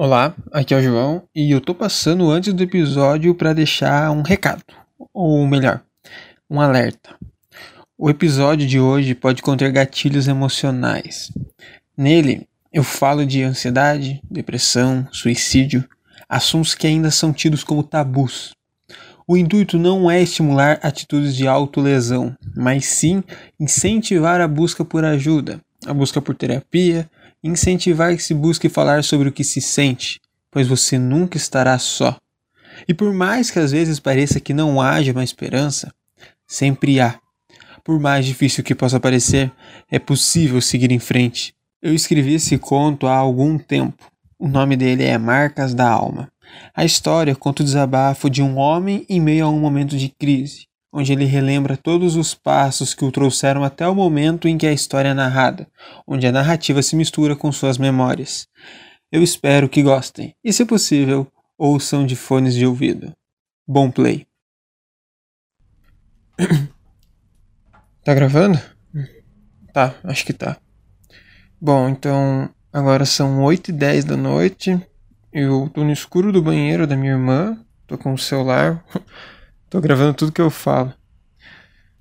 Olá, aqui é o João e eu tô passando antes do episódio para deixar um recado, ou melhor, um alerta. O episódio de hoje pode conter gatilhos emocionais. Nele, eu falo de ansiedade, depressão, suicídio, assuntos que ainda são tidos como tabus. O intuito não é estimular atitudes de autolesão, mas sim incentivar a busca por ajuda, a busca por terapia, incentivar que se busque falar sobre o que se sente, pois você nunca estará só. E por mais que às vezes pareça que não haja uma esperança, sempre há. Por mais difícil que possa parecer, é possível seguir em frente. Eu escrevi esse conto há algum tempo. O nome dele é Marcas da Alma. A história conta o desabafo de um homem em meio a um momento de crise, onde ele relembra todos os passos que o trouxeram até o momento em que a história é narrada, onde a narrativa se mistura com suas memórias. Eu espero que gostem e, se possível, ouçam de fones de ouvido. Bom play. tá gravando? Tá, acho que tá. Bom, então agora são 8 e 10 da noite. Eu tô no escuro do banheiro da minha irmã, tô com o celular. Tô gravando tudo que eu falo.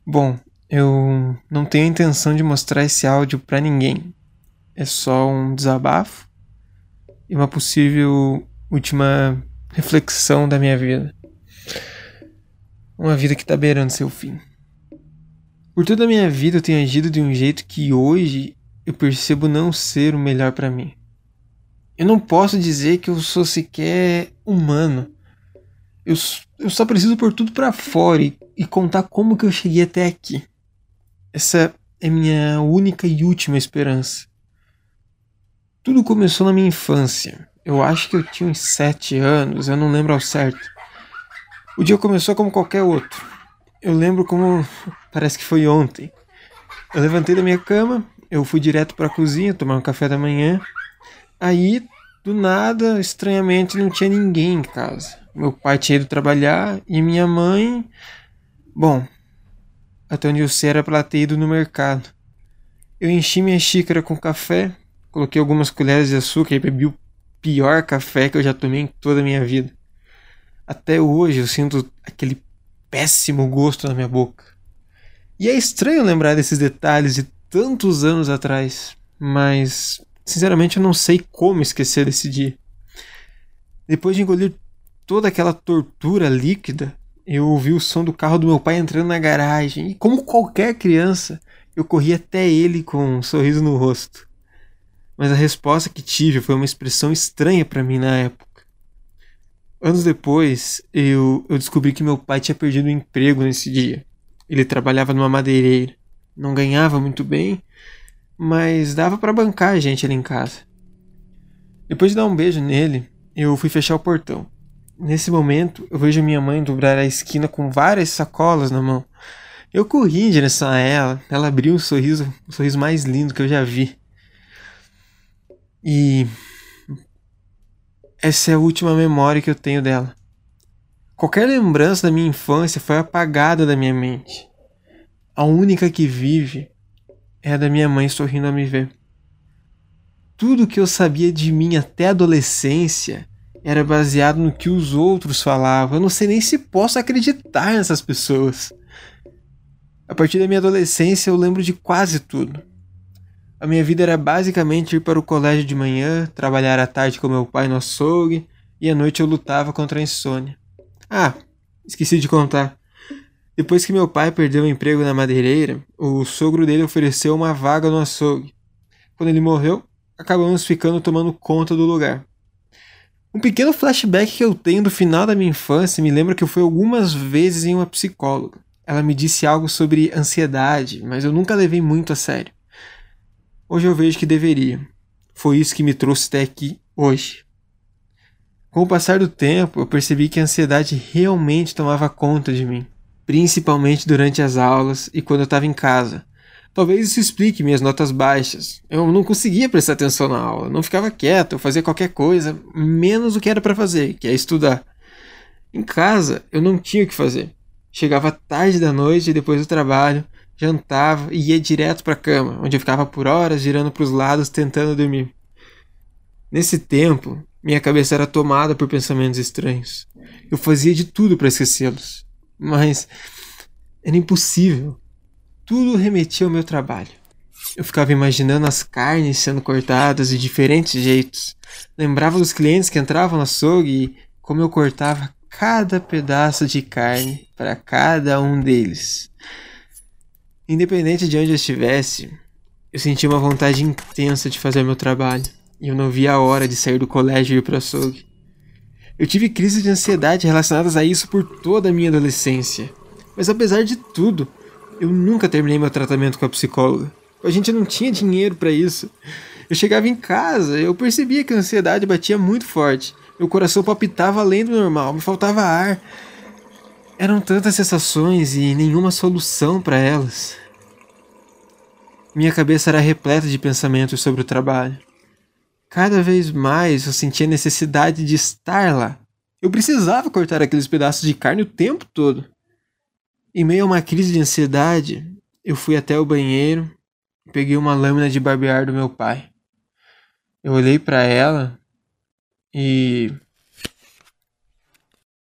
Bom, eu não tenho a intenção de mostrar esse áudio para ninguém. É só um desabafo e uma possível última reflexão da minha vida. Uma vida que tá beirando seu fim. Por toda a minha vida eu tenho agido de um jeito que hoje eu percebo não ser o melhor para mim. Eu não posso dizer que eu sou sequer humano eu, eu só preciso pôr tudo para fora e, e contar como que eu cheguei até aqui. Essa é minha única e última esperança. Tudo começou na minha infância. Eu acho que eu tinha uns sete anos, eu não lembro ao certo. O dia começou como qualquer outro. Eu lembro como parece que foi ontem. Eu levantei da minha cama, eu fui direto para a cozinha tomar um café da manhã. Aí, do nada, estranhamente, não tinha ninguém em casa. Meu pai tinha ido trabalhar e minha mãe. Bom, até onde eu sei era pra ter ido no mercado. Eu enchi minha xícara com café, coloquei algumas colheres de açúcar e bebi o pior café que eu já tomei em toda a minha vida. Até hoje eu sinto aquele péssimo gosto na minha boca. E é estranho lembrar desses detalhes de tantos anos atrás, mas sinceramente eu não sei como esquecer desse dia. Depois de engolir toda aquela tortura líquida, eu ouvi o som do carro do meu pai entrando na garagem e, como qualquer criança, eu corri até ele com um sorriso no rosto. Mas a resposta que tive foi uma expressão estranha para mim na época. Anos depois, eu, eu descobri que meu pai tinha perdido o emprego nesse dia. Ele trabalhava numa madeireira. Não ganhava muito bem, mas dava para bancar a gente ali em casa. Depois de dar um beijo nele, eu fui fechar o portão. Nesse momento, eu vejo minha mãe dobrar a esquina com várias sacolas na mão. Eu corri em direção a ela, ela abriu um sorriso, o sorriso mais lindo que eu já vi. E essa é a última memória que eu tenho dela. Qualquer lembrança da minha infância foi apagada da minha mente. A única que vive é a da minha mãe sorrindo a me ver. Tudo que eu sabia de mim até a adolescência era baseado no que os outros falavam. Eu não sei nem se posso acreditar nessas pessoas. A partir da minha adolescência eu lembro de quase tudo. A minha vida era basicamente ir para o colégio de manhã, trabalhar à tarde com meu pai no açougue e à noite eu lutava contra a insônia. Ah, esqueci de contar. Depois que meu pai perdeu o emprego na madeireira, o sogro dele ofereceu uma vaga no açougue. Quando ele morreu, acabamos ficando tomando conta do lugar. Um pequeno flashback que eu tenho do final da minha infância me lembra que eu fui algumas vezes em uma psicóloga. Ela me disse algo sobre ansiedade, mas eu nunca levei muito a sério. Hoje eu vejo que deveria. Foi isso que me trouxe até aqui hoje. Com o passar do tempo, eu percebi que a ansiedade realmente tomava conta de mim, principalmente durante as aulas e quando eu estava em casa. Talvez isso explique minhas notas baixas. Eu não conseguia prestar atenção na aula, não ficava quieto, eu fazia qualquer coisa, menos o que era para fazer, que é estudar. Em casa, eu não tinha o que fazer. Chegava tarde da noite depois do trabalho, jantava e ia direto para a cama, onde eu ficava por horas girando para os lados tentando dormir. Nesse tempo, Minha cabeça era tomada por pensamentos estranhos. Eu fazia de tudo para esquecê-los, mas era impossível. Tudo remetia ao meu trabalho. Eu ficava imaginando as carnes sendo cortadas de diferentes jeitos. Lembrava dos clientes que entravam no açougue e como eu cortava cada pedaço de carne para cada um deles. Independente de onde eu estivesse, eu sentia uma vontade intensa de fazer meu trabalho e eu não via a hora de sair do colégio e ir para o açougue. Eu tive crises de ansiedade relacionadas a isso por toda a minha adolescência, mas apesar de tudo, eu nunca terminei meu tratamento com a psicóloga. A gente não tinha dinheiro para isso. Eu chegava em casa, eu percebia que a ansiedade batia muito forte. Meu coração palpitava além do normal, me faltava ar. Eram tantas sensações e nenhuma solução para elas. Minha cabeça era repleta de pensamentos sobre o trabalho. Cada vez mais eu sentia necessidade de estar lá. Eu precisava cortar aqueles pedaços de carne o tempo todo. Em meio a uma crise de ansiedade, eu fui até o banheiro e peguei uma lâmina de barbear do meu pai. Eu olhei para ela e.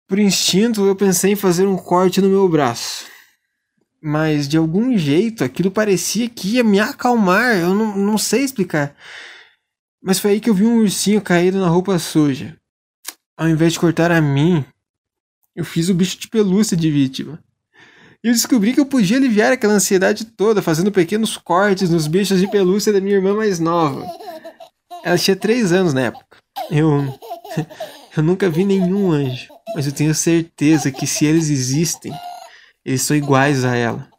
Por instinto, eu pensei em fazer um corte no meu braço. Mas de algum jeito aquilo parecia que ia me acalmar. Eu não, não sei explicar. Mas foi aí que eu vi um ursinho caído na roupa suja. Ao invés de cortar a mim, eu fiz o bicho de pelúcia de vítima. E eu descobri que eu podia aliviar aquela ansiedade toda fazendo pequenos cortes nos bichos de pelúcia da minha irmã mais nova. Ela tinha três anos na época. Eu. Eu nunca vi nenhum anjo, mas eu tenho certeza que se eles existem, eles são iguais a ela.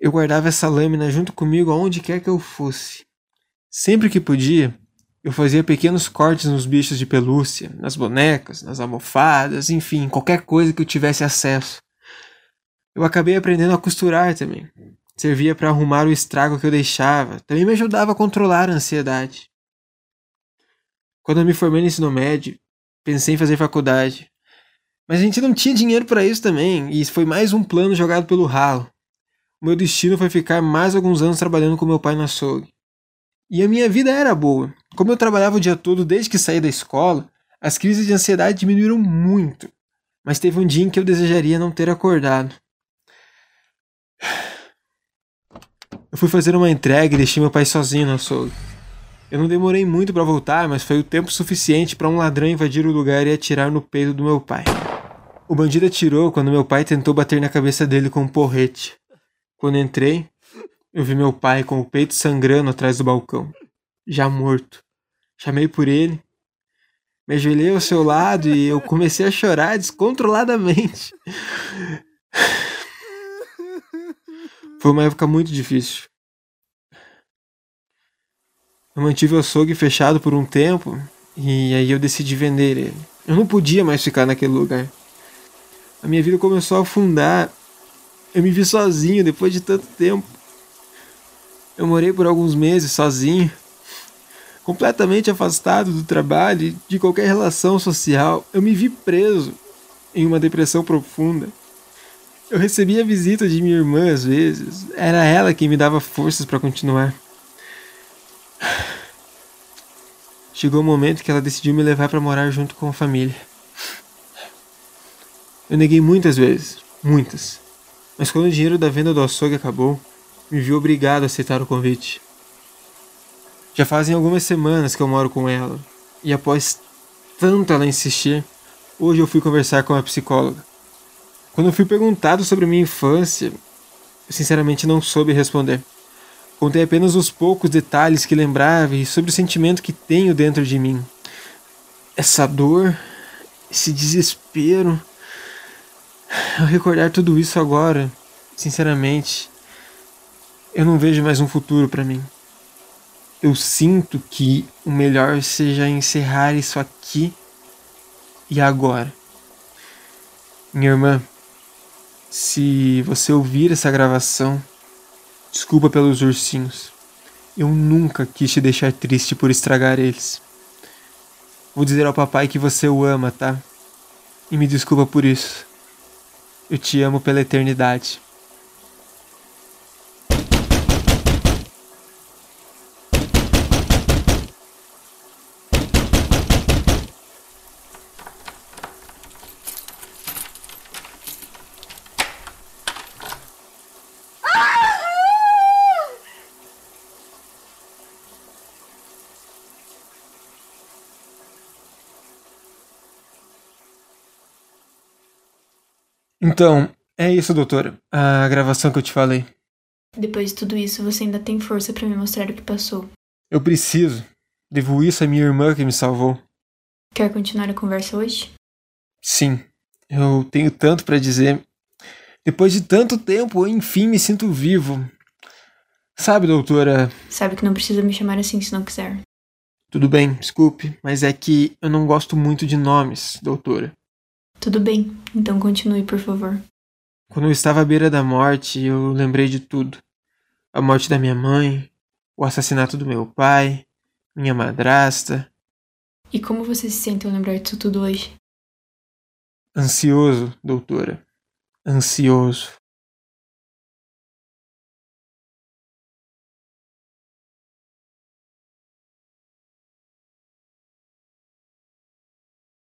Eu guardava essa lâmina junto comigo aonde quer que eu fosse. Sempre que podia, eu fazia pequenos cortes nos bichos de pelúcia, nas bonecas, nas almofadas, enfim, qualquer coisa que eu tivesse acesso. Eu acabei aprendendo a costurar também. Servia para arrumar o estrago que eu deixava. Também me ajudava a controlar a ansiedade. Quando eu me formei no ensino médio, pensei em fazer faculdade. Mas a gente não tinha dinheiro para isso também, e foi mais um plano jogado pelo ralo. O meu destino foi ficar mais alguns anos trabalhando com meu pai no açougue. E a minha vida era boa. Como eu trabalhava o dia todo desde que saí da escola, as crises de ansiedade diminuíram muito. Mas teve um dia em que eu desejaria não ter acordado. Eu fui fazer uma entrega e deixei meu pai sozinho no açougue. Eu não demorei muito para voltar, mas foi o tempo suficiente para um ladrão invadir o lugar e atirar no peito do meu pai. O bandido atirou quando meu pai tentou bater na cabeça dele com um porrete. Quando entrei, eu vi meu pai com o peito sangrando atrás do balcão, já morto. Chamei por ele, me ajoelhei ao seu lado e eu comecei a chorar descontroladamente. Foi uma época muito difícil. Eu mantive o açougue fechado por um tempo e aí eu decidi vender ele. Eu não podia mais ficar naquele lugar. A minha vida começou a afundar. Eu me vi sozinho depois de tanto tempo. Eu morei por alguns meses sozinho, completamente afastado do trabalho e de qualquer relação social. Eu me vi preso em uma depressão profunda. Eu recebia a visita de minha irmã às vezes. Era ela quem me dava forças para continuar. Chegou o momento que ela decidiu me levar para morar junto com a família. Eu neguei muitas vezes, muitas. Mas quando o dinheiro da venda do açougue acabou, me vi obrigado a aceitar o convite. Já fazem algumas semanas que eu moro com ela, e após tanto ela insistir, hoje eu fui conversar com a psicóloga. Quando fui perguntado sobre minha infância, sinceramente não soube responder. Contei apenas os poucos detalhes que lembrava e sobre o sentimento que tenho dentro de mim. Essa dor, esse desespero. Ao recordar tudo isso agora, sinceramente, eu não vejo mais um futuro para mim. Eu sinto que o melhor seja encerrar isso aqui e agora. Minha irmã, se você ouvir essa gravação, desculpa pelos ursinhos. Eu nunca quis te deixar triste por estragar eles. Vou dizer ao papai que você o ama, tá? E me desculpa por isso. Eu te amo pela eternidade. Então, é isso, doutora. A gravação que eu te falei. Depois de tudo isso, você ainda tem força para me mostrar o que passou. Eu preciso. Devo isso à minha irmã que me salvou. Quer continuar a conversa hoje? Sim. Eu tenho tanto para dizer. Depois de tanto tempo, eu enfim me sinto vivo. Sabe, doutora. Sabe que não precisa me chamar assim se não quiser. Tudo bem, desculpe, mas é que eu não gosto muito de nomes, doutora. Tudo bem, então continue, por favor. Quando eu estava à beira da morte, eu lembrei de tudo: a morte da minha mãe, o assassinato do meu pai, minha madrasta. E como você se sente ao lembrar disso tudo hoje? Ansioso, doutora. Ansioso.